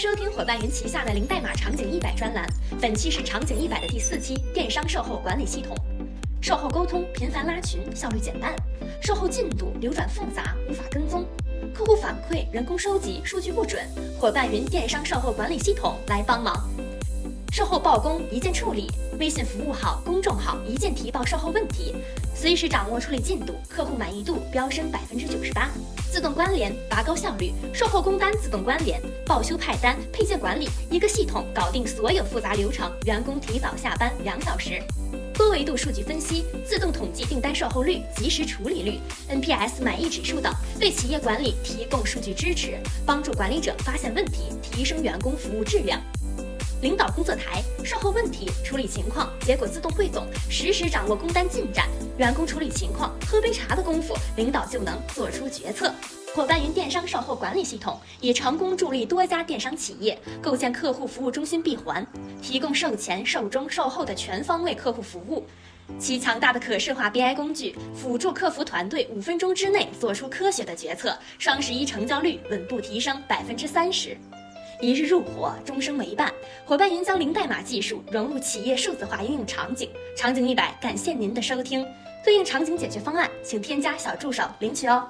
收听伙伴云旗下的零代码场景一百专栏，本期是场景一百的第四期，电商售后管理系统。售后沟通频繁拉群，效率减半；售后进度流转复杂，无法跟踪；客户反馈人工收集数据不准，伙伴云电商售后管理系统来帮忙。售后报工一键处理，微信服务号、公众号一键提报售后问题，随时掌握处理进度，客户满意度飙升百分之九十八。自动关联拔高效率，售后工单自动关联，报修派单配件管理，一个系统搞定所有复杂流程，员工提早下班两小时。多维度数据分析，自动统计订单售后率、及时处理率、NPS 满意指数等，为企业管理提供数据支持，帮助管理者发现问题，提升员工服务质量。领导工作台，售后问题处理情况，结果自动汇总，实时掌握工单进展，员工处理情况，喝杯茶的功夫，领导就能做出决策。伙伴云电商售后管理系统已成功助力多家电商企业构建客户服务中心闭环，提供售前、售中、售后的全方位客户服务。其强大的可视化 BI 工具辅助客服团队五分钟之内做出科学的决策，双十一成交率稳步提升百分之三十。一日入伙，终生为伴。伙伴云将零代码技术融入企业数字化应用场景。场景一百，感谢您的收听。对应场景解决方案，请添加小助手领取哦。